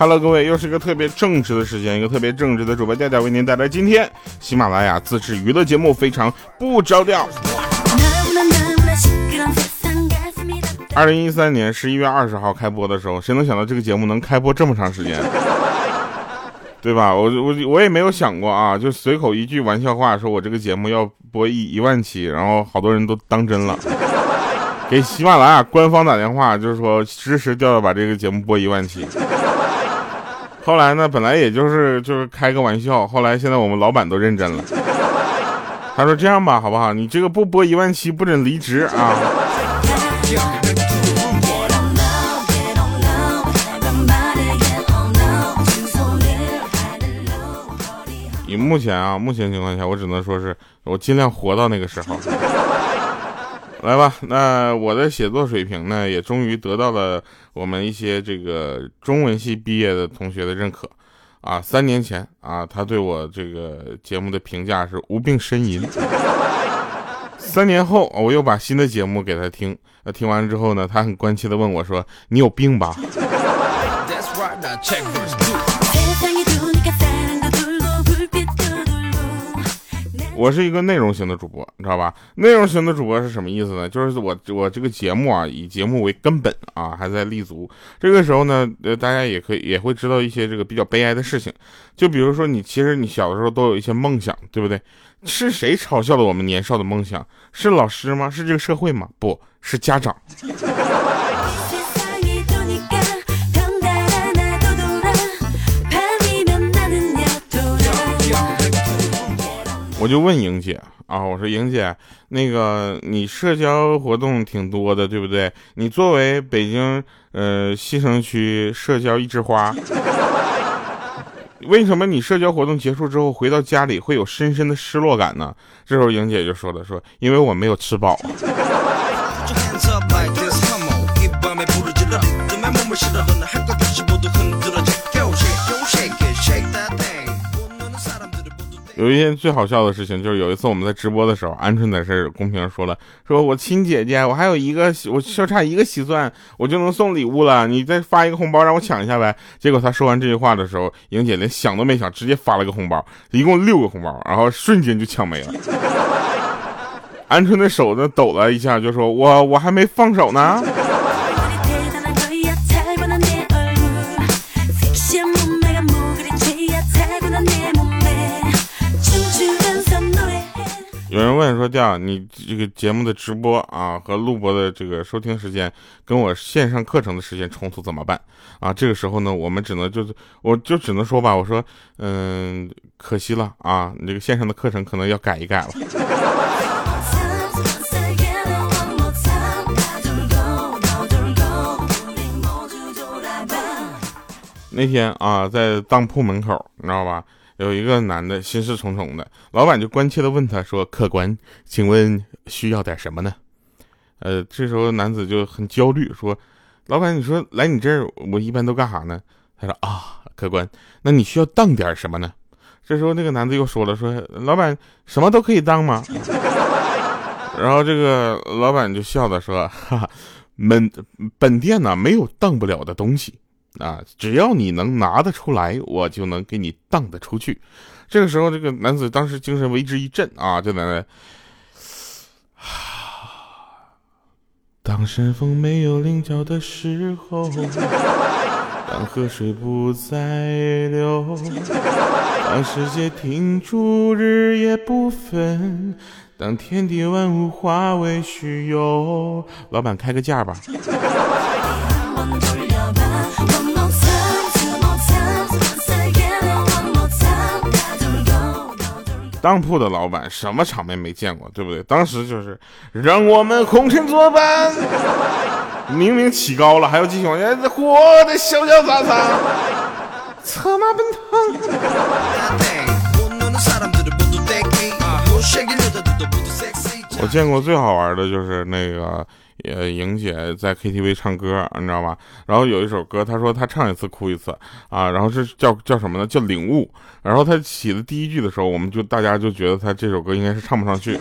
Hello，各位，又是一个特别正直的时间，一个特别正直的主播调调为您带来今天喜马拉雅自制娱乐节目，非常不着调。二零一三年十一月二十号开播的时候，谁能想到这个节目能开播这么长时间？对吧？我我我也没有想过啊，就随口一句玩笑话，说我这个节目要播一一万期，然后好多人都当真了，给喜马拉雅官方打电话，就是说支持调调把这个节目播一万期。后来呢，本来也就是就是开个玩笑，后来现在我们老板都认真了。他说：“这样吧，好不好？你这个不播一万七，不准离职啊！”以目前啊，目前情况下，我只能说是我尽量活到那个时候。来吧，那我的写作水平呢，也终于得到了我们一些这个中文系毕业的同学的认可，啊，三年前啊，他对我这个节目的评价是无病呻吟。三年后，我又把新的节目给他听，那听完之后呢，他很关切的问我说：“你有病吧？”我是一个内容型的主播，你知道吧？内容型的主播是什么意思呢？就是我我这个节目啊，以节目为根本啊，还在立足。这个时候呢，呃，大家也可以也会知道一些这个比较悲哀的事情。就比如说，你其实你小的时候都有一些梦想，对不对？是谁嘲笑了我们年少的梦想？是老师吗？是这个社会吗？不是家长。就问莹姐啊，我说莹姐，那个你社交活动挺多的，对不对？你作为北京呃西城区社交一枝花，为什么你社交活动结束之后回到家里会有深深的失落感呢？这时候莹姐就说了，说因为我没有吃饱。有一件最好笑的事情，就是有一次我们在直播的时候，鹌鹑在这公屏上说了，说我亲姐姐，我还有一个，我就差一个喜钻，我就能送礼物了，你再发一个红包让我抢一下呗。结果他说完这句话的时候，莹姐连想都没想，直接发了个红包，一共六个红包，然后瞬间就抢没了。鹌鹑的手呢抖了一下，就说我我还没放手呢。有人问说：“调，你这个节目的直播啊和录播的这个收听时间跟我线上课程的时间冲突怎么办？”啊，这个时候呢，我们只能就是，我就只能说吧，我说，嗯，可惜了啊，你这个线上的课程可能要改一改了。那天啊，在当铺门口，你知道吧？有一个男的心事重重的，老板就关切的问他说：“客官，请问需要点什么呢？”呃，这时候男子就很焦虑说：“老板，你说来你这儿，我一般都干啥呢？”他说：“啊，客官，那你需要当点什么呢？”这时候那个男子又说了：“说老板什么都可以当吗？” 然后这个老板就笑着说：“哈哈，本本店呢没有当不了的东西。”啊，只要你能拿得出来，我就能给你当得出去。这个时候，这个男子当时精神为之一振啊，就在那，当山峰没有棱角的时候，当河水不再流，当世界停住，日夜不分，当天地万物化为虚有。老板开个价吧。当铺的老板什么场面没见过，对不对？当时就是让我们红尘作伴，明明起高了，还要继续往前，活得潇潇洒洒，策马奔腾。我见过最好玩的就是那个。呃，莹姐在 KTV 唱歌，你知道吧？然后有一首歌，她说她唱一次哭一次啊。然后是叫叫什么呢？叫领悟。然后她起的第一句的时候，我们就大家就觉得她这首歌应该是唱不上去。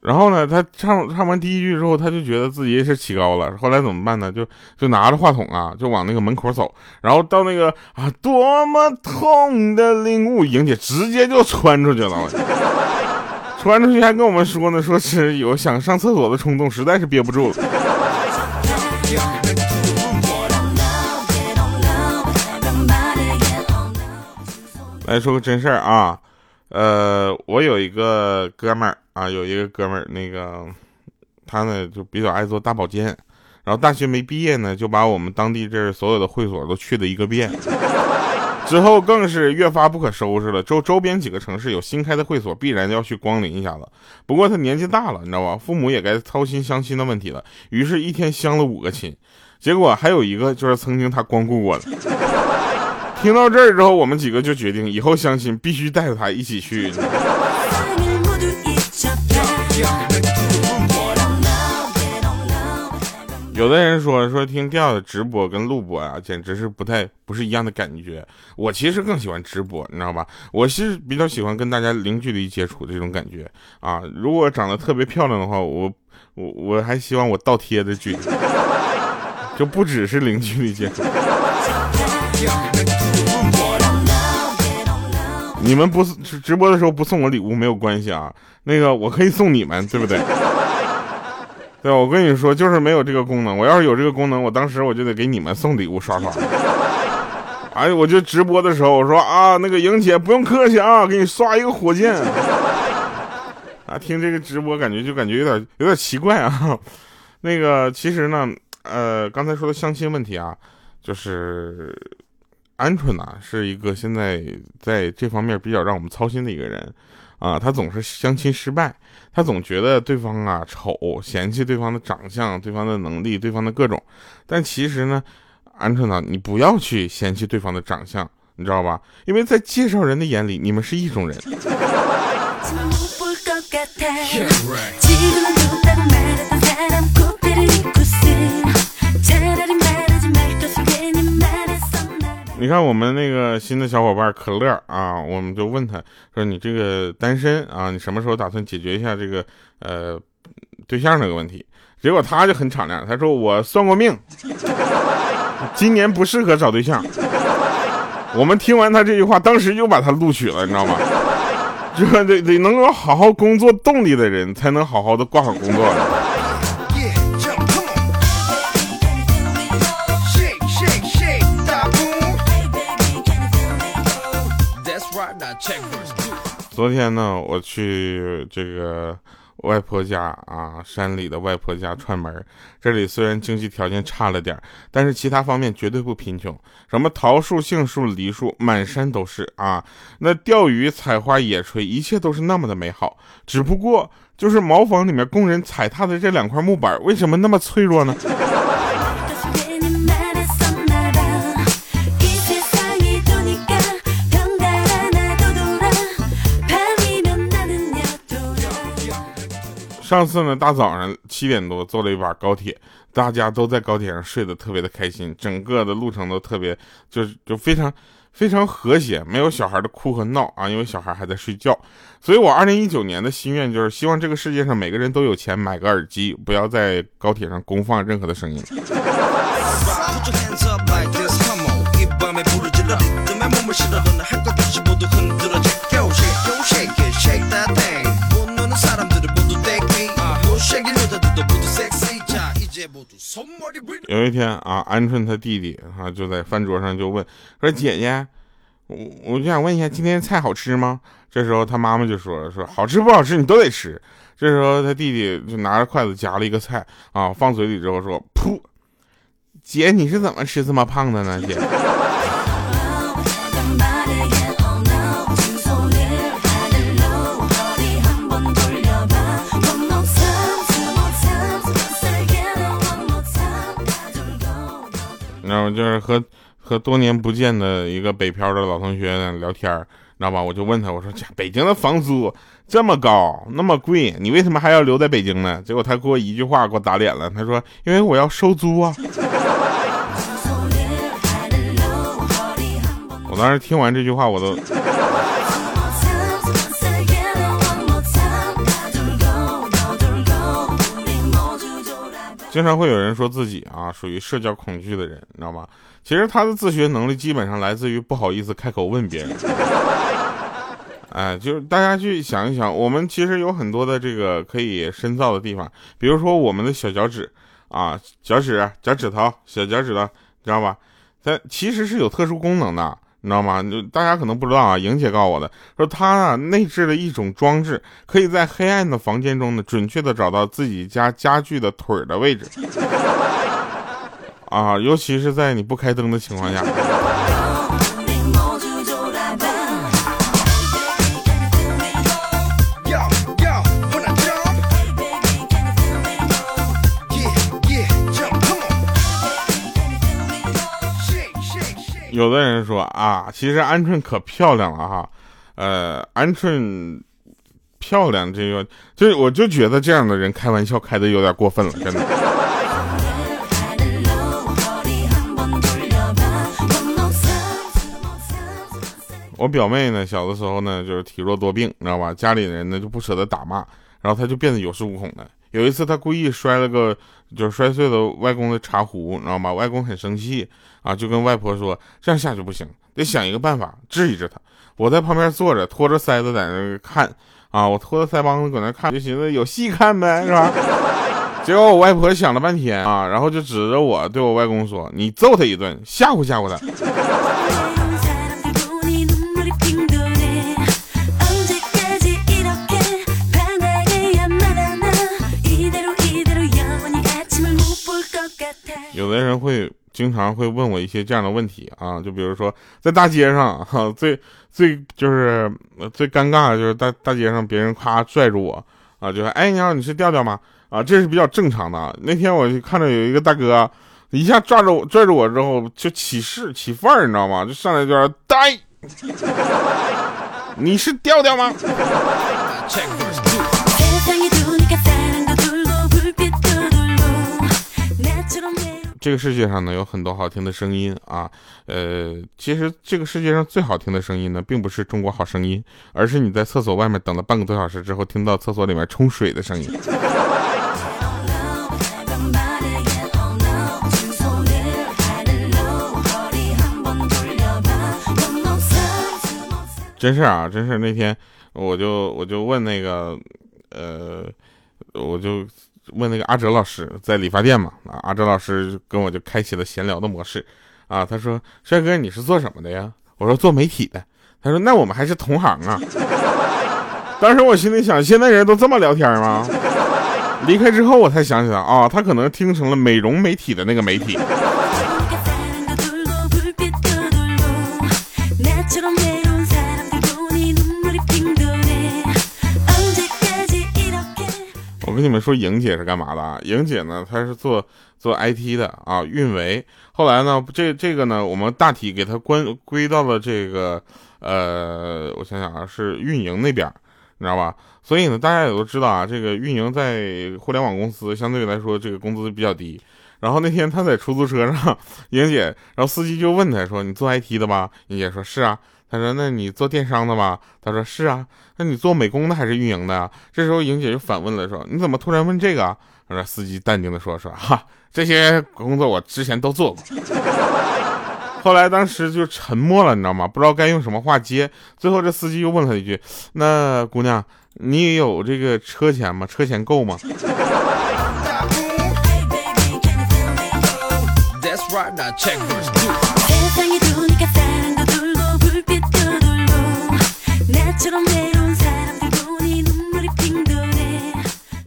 然后呢，她唱唱完第一句之后，她就觉得自己是起高了。后来怎么办呢？就就拿着话筒啊，就往那个门口走。然后到那个啊，多么痛的领悟，莹姐直接就窜出去了。突然出去还跟我们说呢，说是有想上厕所的冲动，实在是憋不住了。来说个真事儿啊，呃，我有一个哥们儿啊，有一个哥们儿，那个他呢就比较爱做大保健，然后大学没毕业呢，就把我们当地这所有的会所都去了一个遍，之后更是越发不可收拾了。周周边几个城市有新开的会所，必然要去光临一下子。不过他年纪大了，你知道吧？父母也该操心相亲的问题了，于是，一天相了五个亲，结果还有一个就是曾经他光顾过的。听到这儿之后，我们几个就决定以后相亲必须带着他一起去。有的人说说听调的直播跟录播啊，简直是不太不是一样的感觉。我其实更喜欢直播，你知道吧？我是比较喜欢跟大家零距离接触这种感觉啊。如果长得特别漂亮的话，我我我还希望我倒贴的距离，就不只是零距离接触。你们不是直播的时候不送我礼物没有关系啊，那个我可以送你们，对不对？对？我跟你说，就是没有这个功能。我要是有这个功能，我当时我就得给你们送礼物刷刷。哎，我就直播的时候我说啊，那个莹姐不用客气啊，给你刷一个火箭。啊，听这个直播感觉就感觉有点有点奇怪啊。那个其实呢，呃，刚才说的相亲问题啊，就是。鹌鹑呢，是一个现在在这方面比较让我们操心的一个人，啊，他总是相亲失败，他总觉得对方啊丑，嫌弃对方的长相、对方的能力、对方的各种。但其实呢，鹌鹑呢，你不要去嫌弃对方的长相，你知道吧？因为在介绍人的眼里，你们是一种人。你看我们那个新的小伙伴可乐啊，我们就问他说：“你这个单身啊，你什么时候打算解决一下这个呃对象这个问题？”结果他就很敞亮，他说：“我算过命，今年不适合找对象。”我们听完他这句话，当时就把他录取了，你知道吗？这得得能够好好工作动力的人，才能好好的挂好工作。昨天呢，我去这个外婆家啊，山里的外婆家串门。这里虽然经济条件差了点但是其他方面绝对不贫穷。什么桃树、杏树、梨树，满山都是啊。那钓鱼、采花、野炊，一切都是那么的美好。只不过，就是茅房里面工人踩踏的这两块木板，为什么那么脆弱呢？上次呢，大早上七点多坐了一把高铁，大家都在高铁上睡得特别的开心，整个的路程都特别，就是就非常非常和谐，没有小孩的哭和闹啊，因为小孩还在睡觉。所以我二零一九年的心愿就是希望这个世界上每个人都有钱买个耳机，不要在高铁上公放任何的声音。有一天啊，鹌鹑他弟弟啊就在饭桌上就问说：“姐姐，我我就想问一下，今天菜好吃吗？”这时候他妈妈就说了：“说好吃不好吃你都得吃。”这时候他弟弟就拿着筷子夹了一个菜啊，放嘴里之后说：“噗，姐你是怎么吃这么胖的呢？姐。”我就是和和多年不见的一个北漂的老同学聊天你知道吧？我就问他，我说：“北京的房租这么高，那么贵，你为什么还要留在北京呢？”结果他给我一句话给我打脸了，他说：“因为我要收租啊。”我当时听完这句话，我都。经常会有人说自己啊属于社交恐惧的人，你知道吗？其实他的自学能力基本上来自于不好意思开口问别人。哎，就是大家去想一想，我们其实有很多的这个可以深造的地方，比如说我们的小脚趾啊，脚趾、脚趾头、小脚趾头，知道吧？它其实是有特殊功能的，你知道吗？就大家可能不知道啊，莹姐告诉我的，说她啊内置了一种装置，可以在黑暗的房间中呢，准确的找到自己家家具的腿的位置。啊，尤其是在你不开灯的情况下。有的人说啊，其实鹌鹑可漂亮了哈，呃，鹌鹑漂亮，这个就我就觉得这样的人开玩笑开的有点过分了，真的。我表妹呢，小的时候呢，就是体弱多病，你知道吧？家里人呢就不舍得打骂，然后她就变得有恃无恐的。有一次，他故意摔了个，就是摔碎了外公的茶壶，你知道吗？外公很生气。啊，就跟外婆说，这样下去不行，得想一个办法治一治他。我在旁边坐着，拖着腮子在那看。啊，我拖着腮帮子搁那看，就寻思有戏看呗，是吧？结果我外婆想了半天啊，然后就指着我对我外公说：“你揍他一顿，吓唬吓唬他。”有的人会。经常会问我一些这样的问题啊，就比如说在大街上哈，最最就是最尴尬的就是大大街上别人夸拽住我啊，就说哎你好你是调调吗？啊这是比较正常的。那天我就看着有一个大哥一下抓着我拽住我之后就起势起范儿，你知道吗？就上来就说呆，你是调调吗？这个世界上呢有很多好听的声音啊，呃，其实这个世界上最好听的声音呢，并不是中国好声音，而是你在厕所外面等了半个多小时之后，听到厕所里面冲水的声音。真是啊，真是那天我就我就问那个，呃，我就。问那个阿哲老师在理发店嘛？啊，阿哲老师跟我就开启了闲聊的模式，啊，他说：“帅哥，你是做什么的呀？”我说：“做媒体的。”他说：“那我们还是同行啊。”当时我心里想：现在人都这么聊天吗？离开之后我才想起来，啊，他可能听成了美容媒体的那个媒体。我跟你们说，莹姐是干嘛的啊？莹姐呢，她是做做 IT 的啊，运维。后来呢，这这个呢，我们大体给她关归到了这个呃，我想想啊，是运营那边，你知道吧？所以呢，大家也都知道啊，这个运营在互联网公司相对来说这个工资比较低。然后那天她在出租车上，莹姐，然后司机就问她说：“你做 IT 的吧？”莹姐说：“是啊。”他说：“那你做电商的吧？”她说：“是啊。”那你做美工的还是运营的啊？这时候莹姐就反问了，说：“你怎么突然问这个？”他说：“司机淡定的说：‘说哈，这些工作我之前都做过。’ 后来当时就沉默了，你知道吗？不知道该用什么话接。最后这司机又问了一句：‘那姑娘，你有这个车钱吗？车钱够吗？’”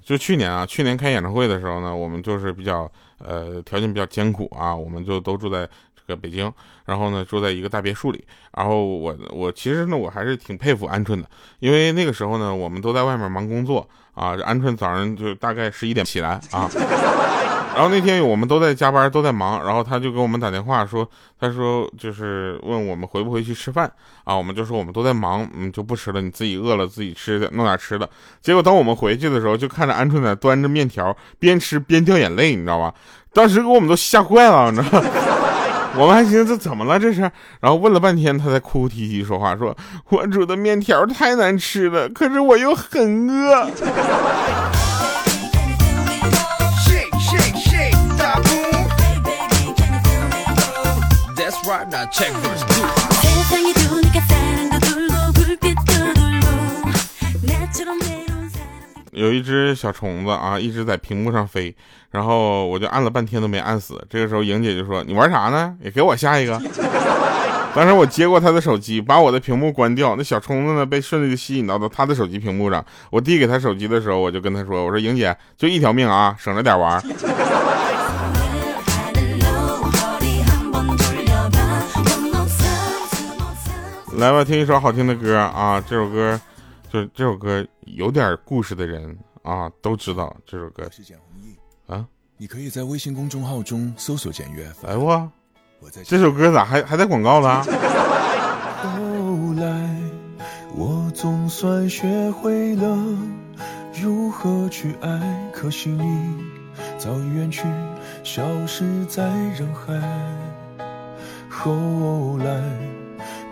就去年啊，去年开演唱会的时候呢，我们就是比较呃条件比较艰苦啊，我们就都住在这个北京，然后呢住在一个大别墅里，然后我我其实呢我还是挺佩服鹌鹑的，因为那个时候呢我们都在外面忙工作啊，鹌鹑早上就大概十一点起来啊。然后那天我们都在加班，都在忙，然后他就给我们打电话说，他说就是问我们回不回去吃饭啊，我们就说我们都在忙，嗯，就不吃了，你自己饿了自己吃的，弄点吃的。结果当我们回去的时候，就看着鹌鹑在端着面条边吃边掉眼泪，你知道吧？当时给我们都吓坏了，你知道？我们还寻思这怎么了这是？然后问了半天，他才哭哭啼啼说话，说我煮的面条太难吃了，可是我又很饿。有一只小虫子啊，一直在屏幕上飞，然后我就按了半天都没按死。这个时候，莹姐就说：“你玩啥呢？也给我下一个。” 当时我接过她的手机，把我的屏幕关掉，那小虫子呢被顺利的吸引到了她的手机屏幕上。我递给她手机的时候，我就跟她说：“我说莹姐，就一条命啊，省着点玩。”来吧，听一首好听的歌啊，这首歌。就这首歌有点故事的人啊，都知道这首歌。是简弘毅啊，你可以在微信公众号中搜索“简约”。哎我，这首歌咋还还带广告呢？后来我总算学会了如何去爱，可惜你早已远去，消失在人海。后来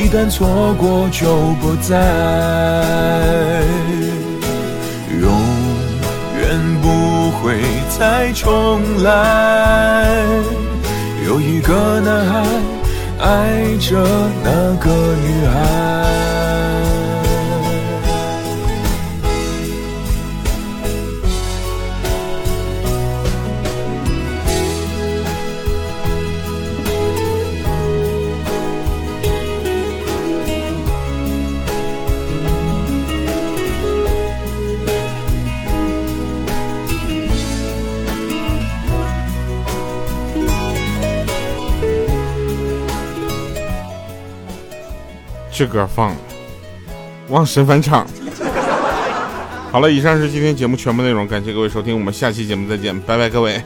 一旦错过就不再，永远不会再重来。有一个男孩爱着那个女孩。这歌放，忘神返场。好了，以上是今天节目全部内容，感谢各位收听，我们下期节目再见，拜拜，各位。